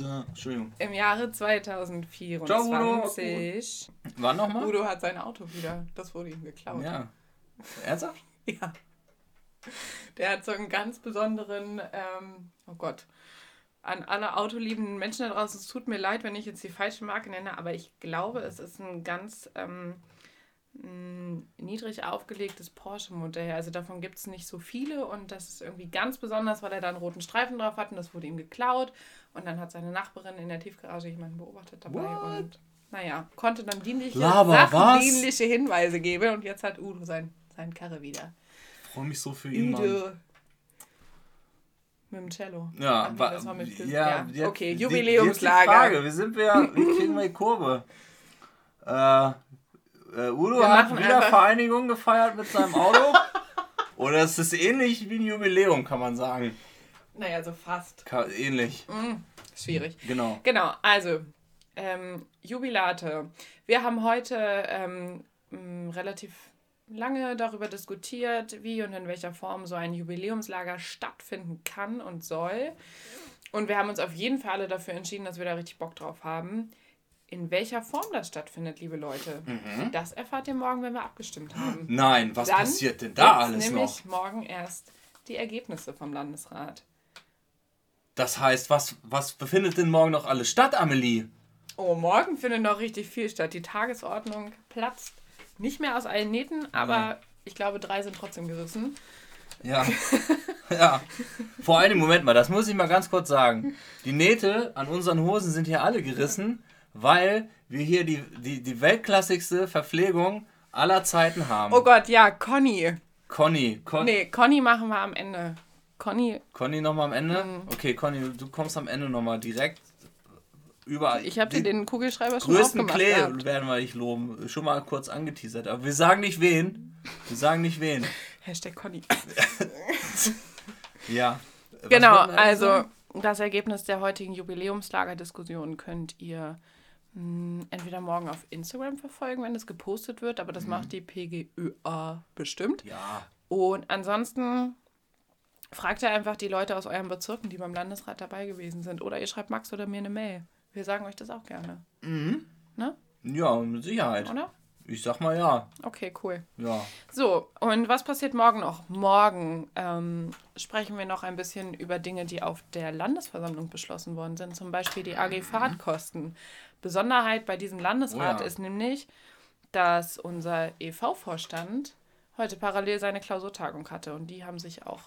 im Jahre 2024. Ciao, Wann nochmal? Udo hat sein Auto wieder. Das wurde ihm geklaut. Ja. Ernsthaft? Ja. Der hat so einen ganz besonderen, ähm, oh Gott, an alle autoliebenden Menschen da draußen, es tut mir leid, wenn ich jetzt die falsche Marke nenne, aber ich glaube, es ist ein ganz ähm, niedrig aufgelegtes Porsche-Modell. Also davon gibt es nicht so viele und das ist irgendwie ganz besonders, weil er da einen roten Streifen drauf hat und das wurde ihm geklaut. Und dann hat seine Nachbarin in der Tiefgarage jemanden beobachtet dabei What? und naja, konnte dann dienliche, sachdienliche Hinweise geben und jetzt hat Udo sein, sein Karre wieder. Ich freue mich so für ihn, Mann. Mit dem Cello. Ja, Ach nee, das war mit ja, ja, okay, Jubiläumslager. Frage, wie sind wir, wie kriegen wir die Kurve? Äh, äh, Udo Wir hat machen wieder einfach- Vereinigung gefeiert mit seinem Auto. Oder es ist ähnlich wie ein Jubiläum, kann man sagen. Naja, so fast. Ka ähnlich, Hm, schwierig. genau. Genau, also ähm, Jubilate. Wir haben heute ähm, relativ lange darüber diskutiert, wie und in welcher Form so ein Jubiläumslager stattfinden kann und soll. Und wir haben uns auf jeden Fall alle dafür entschieden, dass wir da richtig Bock drauf haben. In welcher Form das stattfindet, liebe Leute, das erfahrt ihr morgen, wenn wir abgestimmt haben. Nein, was Dann passiert denn da alles nämlich noch? morgen erst die Ergebnisse vom Landesrat. Das heißt, was, was befindet denn morgen noch alles statt, Amelie? Oh, morgen findet noch richtig viel statt. Die Tagesordnung platzt nicht mehr aus allen Nähten, aber ich glaube, drei sind trotzdem gerissen. Ja. ja. Vor allem, Moment mal, das muss ich mal ganz kurz sagen. Die Nähte an unseren Hosen sind hier alle gerissen, weil wir hier die, die, die weltklassigste Verpflegung aller Zeiten haben. Oh Gott, ja, Conny. Conny. Con Nee, Conny machen wir am Ende. Conny, Conny nochmal am Ende? Mhm. Okay, Conny, du kommst am Ende nochmal direkt überall. ich habe dir den Kugelschreiber schon größten aufgemacht Klee gehabt. werden wir dich loben. Schon mal kurz angeteasert. Aber wir sagen nicht wen. Wir sagen nicht wen. Hashtag Conny. Ja. Was Genau, also sagen? das Ergebnis der heutigen Jubiläumslagerdiskussion könnt ihr mh, entweder morgen auf Instagram verfolgen, wenn es gepostet wird, aber das Mhm. macht die PGÖA bestimmt. Ja. Und ansonsten fragt ihr einfach die Leute aus euren Bezirken, die beim Landesrat dabei gewesen sind. Oder ihr schreibt Max oder mir eine Mail. Wir sagen euch das auch gerne. Ne? Ja, mit Sicherheit. Oder? Ich sag mal ja. Okay, cool. Ja. So, und was passiert morgen noch? Morgen ähm, sprechen wir noch ein bisschen über Dinge, die auf der Landesversammlung beschlossen worden sind. Zum Beispiel die AG Fahrtkosten. Besonderheit bei diesem Landesrat Oh ja. ist nämlich, dass unser EV-Vorstand heute parallel seine Klausurtagung hatte. Und die haben sich auch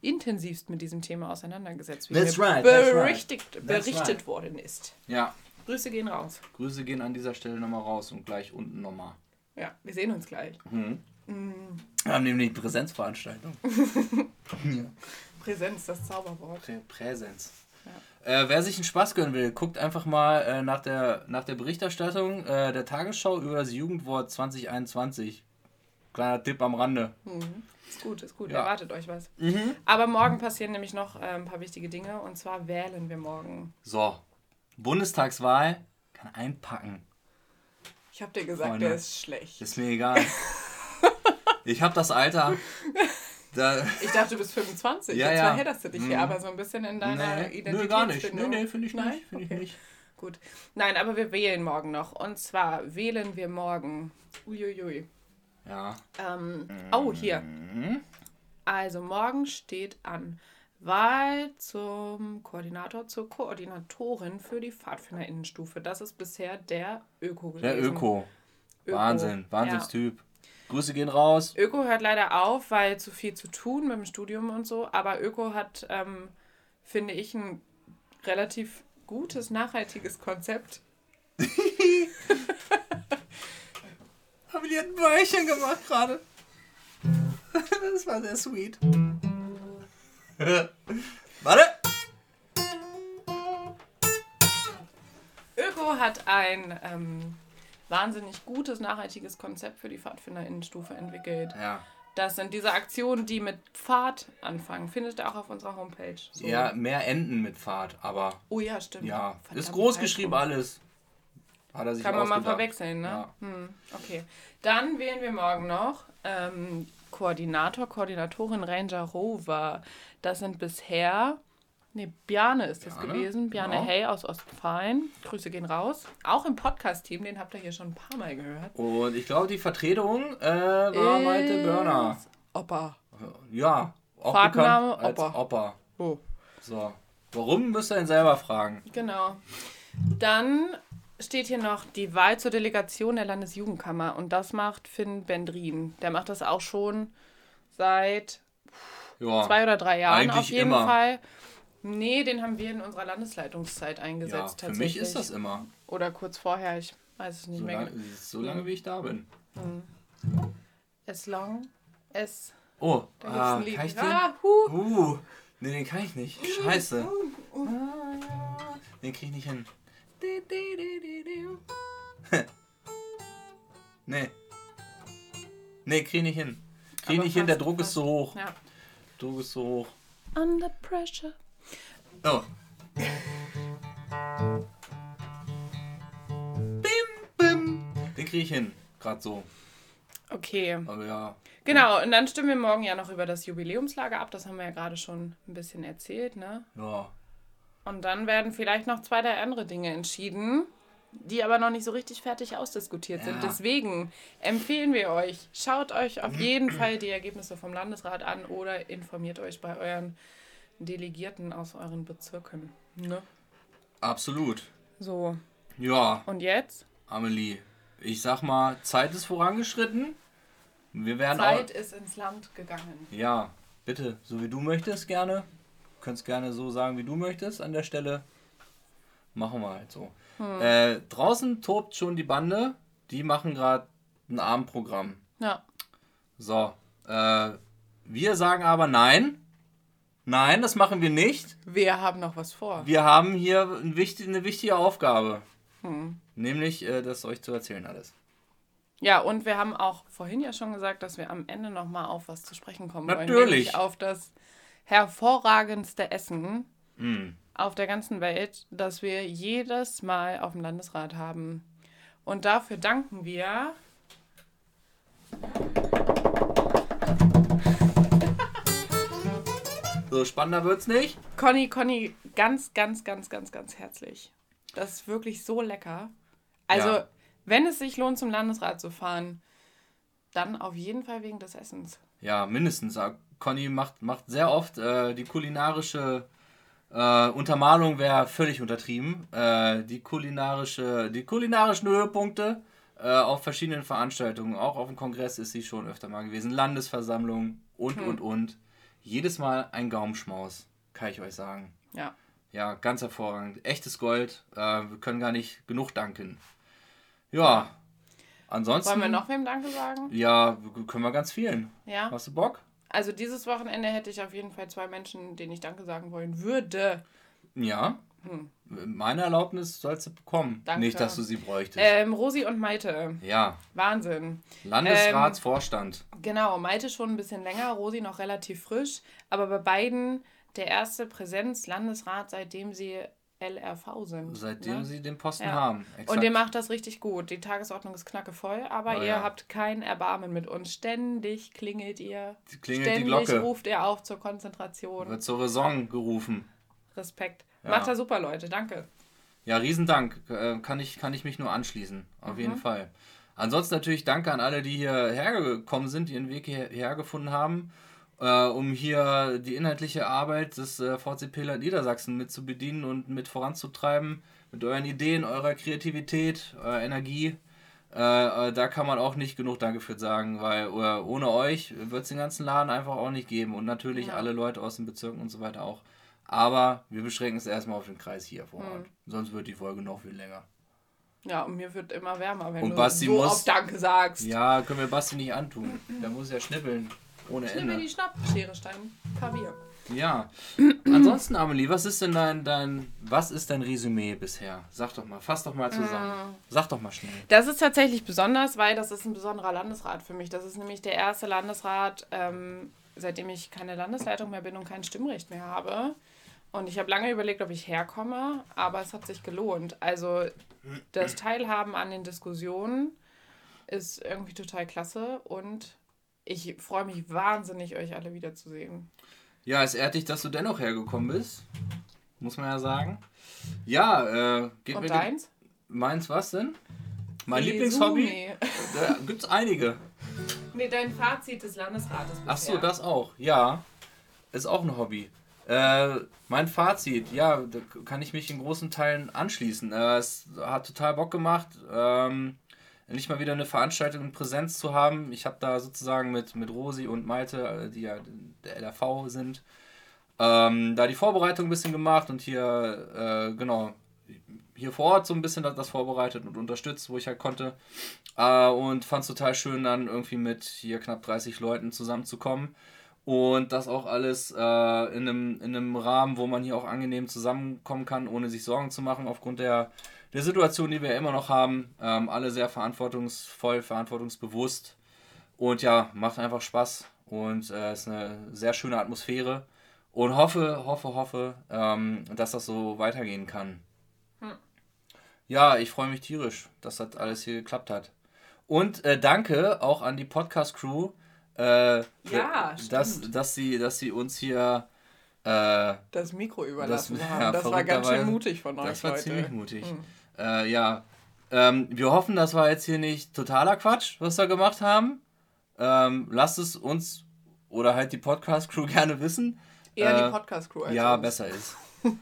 intensivst mit diesem Thema auseinandergesetzt, wie That's mir right, that's right. berichtet right. worden ist. Ja. Grüße gehen raus. Grüße gehen an dieser Stelle nochmal raus und gleich unten nochmal. Ja, wir sehen uns gleich. Wir haben nämlich Präsenzveranstaltung. Präsenz, das Zauberwort. Prä Präsenz. Äh, wer sich einen Spaß gönnen will, guckt einfach mal äh, nach, der, nach der Berichterstattung äh, der Tagesschau über das Jugendwort 2021. Kleiner Tipp am Rande. Ist gut, ist gut. Ja. Erwartet euch was. Aber morgen passieren nämlich noch äh, ein paar wichtige Dinge. Und zwar wählen wir morgen. So, Bundestagswahl kann einpacken. Ich habe dir gesagt, Freunde. der ist schlecht. Ist mir egal. ich habe das Alter. Da, Ich dachte, du bist 25. Ja, Jetzt ja. verhedderst du dich hier, aber so ein bisschen in deiner nee, Identität. nö, gar nicht. Nee, nee, finde ich Nein? nicht. Finde ich Okay. nicht. Gut. Nein, aber wir wählen morgen noch. Und zwar wählen wir morgen. Uiuiui. Ja. Ähm, oh, hier. Also morgen steht an Wahl zum Koordinator, zur Koordinatorin für die Pfadfinderinnenstufe. Das ist bisher der Öko gewesen. Der Öko. Öko. Wahnsinn. Wahnsinnstyp. Grüße gehen raus. Öko hört leider auf, weil zu viel zu tun mit dem Studium und so. Aber Öko hat, ähm, finde ich, ein relativ gutes, nachhaltiges Konzept. Haben die ein Bäuchchen gemacht gerade? Das war sehr sweet. Warte! Öko hat ein ähm, wahnsinnig gutes, nachhaltiges Konzept für die Pfadfinderinnenstufe entwickelt. Ja. Das sind diese Aktionen, die mit Pfad anfangen. Findet ihr auch auf unserer Homepage. So. Ja, mehr Enden mit Fahrt, aber Oh ja, stimmt. ja, Verdammt, ist groß geschrieben alles. Hat er sich Kann man mal ausgedacht. verwechseln, ne? Ja. Hm, okay. Dann wählen wir morgen noch ähm, Koordinator, Koordinatorin Ranger Rover. Das sind bisher, nee, Bjarne ist das Bjarne, gewesen. Bjarne genau. Hey aus Ostfalen. Grüße gehen raus. Auch im Podcast-Team, den habt ihr hier schon ein paar Mal gehört. Und ich glaube, die Vertretung äh, war Malte Börner. Opa. Ja, auch Fahrtenname bekannt als Opa. Opa. Oh. So. Warum müsst ihr ihn selber fragen? Genau. Dann steht hier noch die Wahl zur Delegation der Landesjugendkammer und das macht Finn Bendrin. Der macht das auch schon seit Ja, zwei oder drei Jahren auf jeden immer. Fall. Nee, den haben wir in unserer Landesleitungszeit ja eingesetzt für tatsächlich. mich ist das immer. Oder kurz vorher, ich weiß es nicht So mehr. lange, so lange wie ich da bin. As long as... Oh, Da ah, ein Lied. kann ich den? Ah, huh. Uh, nee, den kann ich nicht. Scheiße. Den krieg ich nicht hin. Nee. Nee, krieg ich nicht hin. Krieg ich Aber nicht hin, der fast, Druck ist fast. so hoch. Ja. Druck ist so hoch. Under pressure. Oh. Bim, bim. Den krieg ich hin. Gerade so. Okay. Aber ja. Genau, und dann stimmen wir morgen ja noch über das Jubiläumslager ab. Das haben wir ja gerade schon ein bisschen erzählt, ne? Ja. Und dann werden vielleicht noch zwei, drei andere Dinge entschieden, die aber noch nicht so richtig fertig ausdiskutiert sind. Ja. Deswegen empfehlen wir euch, schaut euch auf jeden Fall die Ergebnisse vom Landesrat an oder informiert euch bei euren Delegierten aus euren Bezirken. Ne? Absolut. So, Ja, und jetzt? Amelie. Ich sag mal, Zeit ist vorangeschritten. Wir werden Zeit ist ins Land gegangen. Ja, bitte, so wie du möchtest, gerne. Kannst gerne so sagen, wie du möchtest an der Stelle. Machen wir halt so. Äh, draußen tobt schon die Bande. Die machen gerade ein Abendprogramm. Ja, So. Äh, wir sagen aber nein. Nein, das machen wir nicht. wir haben noch was vor. Wir haben hier ein wichtig, eine wichtige Aufgabe. Nämlich, äh, das euch zu erzählen alles. Ja, und wir haben auch vorhin ja schon gesagt, dass wir am Ende nochmal auf was zu sprechen kommen wollen. Natürlich. Auf das hervorragendste Essen Mm. auf der ganzen Welt, das wir jedes Mal auf dem Landesrat haben. Und dafür danken wir So, spannender wird's nicht. Conny, Conny ganz, ganz, ganz, ganz, ganz herzlich. Das ist wirklich so lecker. Also, Ja. wenn es sich lohnt, zum Landesrat zu fahren, dann auf jeden Fall wegen des Essens. Ja, mindestens. Conny macht, macht sehr oft äh, die kulinarische äh, Untermalung wäre völlig untertrieben. Äh, die kulinarische, die kulinarischen Höhepunkte äh, auf verschiedenen Veranstaltungen, auch auf dem Kongress ist sie schon öfter mal gewesen. Landesversammlung und und und. Jedes Mal ein Gaumenschmaus, kann ich euch sagen. Ja. Ja, ganz hervorragend. Echtes Gold. Äh, wir können gar nicht genug danken. Ja. Ansonsten. Wollen wir noch wem Danke sagen? Ja, können wir ganz vielen. Ja. Hast du Bock? Also dieses Wochenende hätte ich auf jeden Fall zwei Menschen, denen ich Danke sagen wollen würde. Ja. Meine Erlaubnis sollst du bekommen. Hm. Danke. Nicht, dass du sie bräuchtest. Ähm, Rosi und Maite. ja. Wahnsinn. Landesratsvorstand. Genau, Maite schon ein bisschen länger, Rosi noch relativ frisch. Aber bei beiden der erste Präsenz-Landesrat, seitdem sie LRV sind. seitdem ne? sie den Posten Ja. haben. Und ihr macht das richtig gut. Die Tagesordnung ist knackevoll, aber Oh ihr ja. habt kein Erbarmen mit uns. Ständig klingelt ihr. Klingelt die Ständig Glocke. ruft ihr auf zur Konzentration. Wird zur Raison gerufen. Respekt. Ja. Macht er super, Leute. Danke. Ja, Riesendank. Äh, kann, ich, kann ich mich nur anschließen. Auf jeden Mhm. Fall. Ansonsten natürlich danke an alle, die hierher gekommen sind, die ihren Weg hierher gefunden haben, äh, um hier die inhaltliche Arbeit des äh, VCP Land Niedersachsen mit zu bedienen und mit voranzutreiben, mit euren Ideen, eurer Kreativität, eurer Energie. Äh, äh, da kann man auch nicht genug Danke für sagen, weil äh, ohne euch wird es den ganzen Laden einfach auch nicht geben und natürlich Ja. alle Leute aus den Bezirken und so weiter auch. Aber wir beschränken es erstmal auf den Kreis hier vor Ort. Sonst wird die Folge noch viel länger. Ja, und mir wird immer wärmer, wenn Und du Basti so muss- oft Danke sagst. Ja, können wir Basti nicht antun. Der muss ja schnippeln. Ohne Ich nehme Ende. die Schnappschere Stein Papier. Ja. Ansonsten, Amelie, was ist denn dein, dein, was ist dein Resümee bisher? Sag doch mal, fass doch mal zusammen. Sag doch mal schnell. Das ist tatsächlich besonders, weil das ist ein besonderer Landesrat für mich. Das ist nämlich der erste Landesrat, ähm, seitdem ich keine Landesleitung mehr bin und kein Stimmrecht mehr habe. Und ich habe lange überlegt, ob ich herkomme, aber es hat sich gelohnt. Also das Teilhaben an den Diskussionen ist irgendwie total klasse und Ich freue mich wahnsinnig, euch alle wiederzusehen. Ja, es ehrt dich, dass du dennoch hergekommen bist. Muss man ja sagen. Ja, äh, geht Und mit deins? Meins was denn? Mein Die Lieblingshobby? Da gibt's einige. Nee, dein Fazit des Landesrates bisher. Ach so, das auch. Ja, ist auch ein Hobby. Äh, mein Fazit, ja, da kann ich mich in großen Teilen anschließen. Äh, es hat total Bock gemacht, ähm, endlich mal wieder eine Veranstaltung in Präsenz zu haben. Ich habe da sozusagen mit, mit Rosi und Malte, äh, die ja der LRV sind, ähm, da die Vorbereitung ein bisschen gemacht und hier, äh, genau, hier vor Ort so ein bisschen das, vorbereitet und unterstützt, wo ich halt konnte. Äh, und fand es total schön, dann irgendwie mit hier knapp 30 Leuten zusammenzukommen. Und das auch alles äh, in, einem, in einem Rahmen, wo man hier auch angenehm zusammenkommen kann, ohne sich Sorgen zu machen, aufgrund der, der Situation, die wir immer noch haben. Ähm, alle sehr verantwortungsvoll, verantwortungsbewusst. Und ja, macht einfach Spaß. Und äh, ist eine sehr schöne Atmosphäre. Und hoffe, hoffe, hoffe, ähm, dass das so weitergehen kann. Ja, ich freue mich tierisch, dass das alles hier geklappt hat. Und äh, danke auch an die Podcast-Crew, äh, Ja, dass, dass, sie, dass sie uns hier. Äh, Das Mikro überlassen Das- haben. ja, das war ganz schön mutig von euch, das war Leute. ziemlich mutig. Hm. Äh, ja. Ähm, wir hoffen, das war jetzt hier nicht totaler Quatsch, was wir gemacht haben. Ähm, lasst es uns oder halt die Podcast-Crew gerne wissen. Eher Äh, die Podcast-Crew als Ja, uns. besser ist.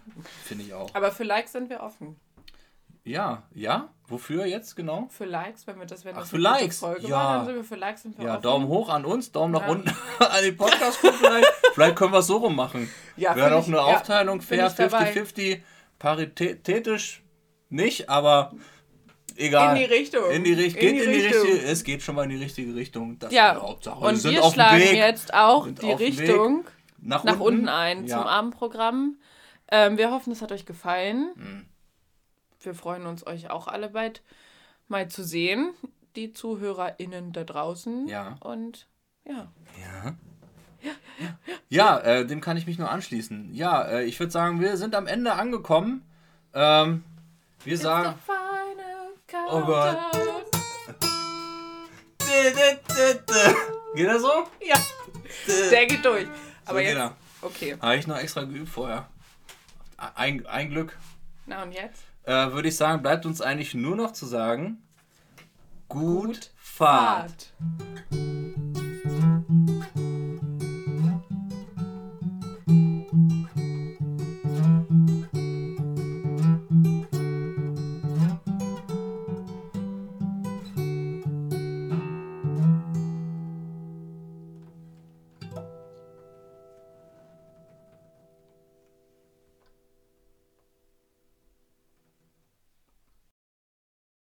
Finde ich auch. Aber für Likes sind wir offen. Ja, ja? Wofür jetzt genau? Für Likes, wenn wir das, wenn Ach, das für Likes. Folge Ja. dann sind wir für Likes sind wir Ja, offen. Daumen hoch an uns, Daumen nach Ja. unten an die Podcast-Crew vielleicht. vielleicht können wir es so rum machen. Ja, Wäre find doch ich- eine ja, Aufteilung, fair, ich dabei. 50-50, paritätisch nicht, aber egal. In die Richtung. In die Richt In geht die in die Richtung. richtige, es geht schon mal in die richtige Richtung. Das ist Ja, die Hauptsache. und sind wir auf dem schlagen Weg jetzt auch die. Richtung nach, nach unten ein Ja. zum Abendprogramm. Ähm, wir hoffen, es hat euch gefallen. Mhm. Wir freuen uns, euch auch alle bald mal zu sehen, die ZuhörerInnen da draußen. Ja. Und ja. Ja. Ja, äh, dem kann ich mich nur anschließen. Ja, äh, ich würde sagen, wir sind am Ende angekommen. Ähm, wir sagen. It's final Oh Gott. Geht er so? Ja, der geht durch. Aber so geht jetzt. er. Okay. Habe ich noch extra geübt vorher. Ein, ein Glück. Na und jetzt? Äh, würde ich sagen, bleibt uns eigentlich nur noch zu sagen: Gut, Fahrt. Fahrt.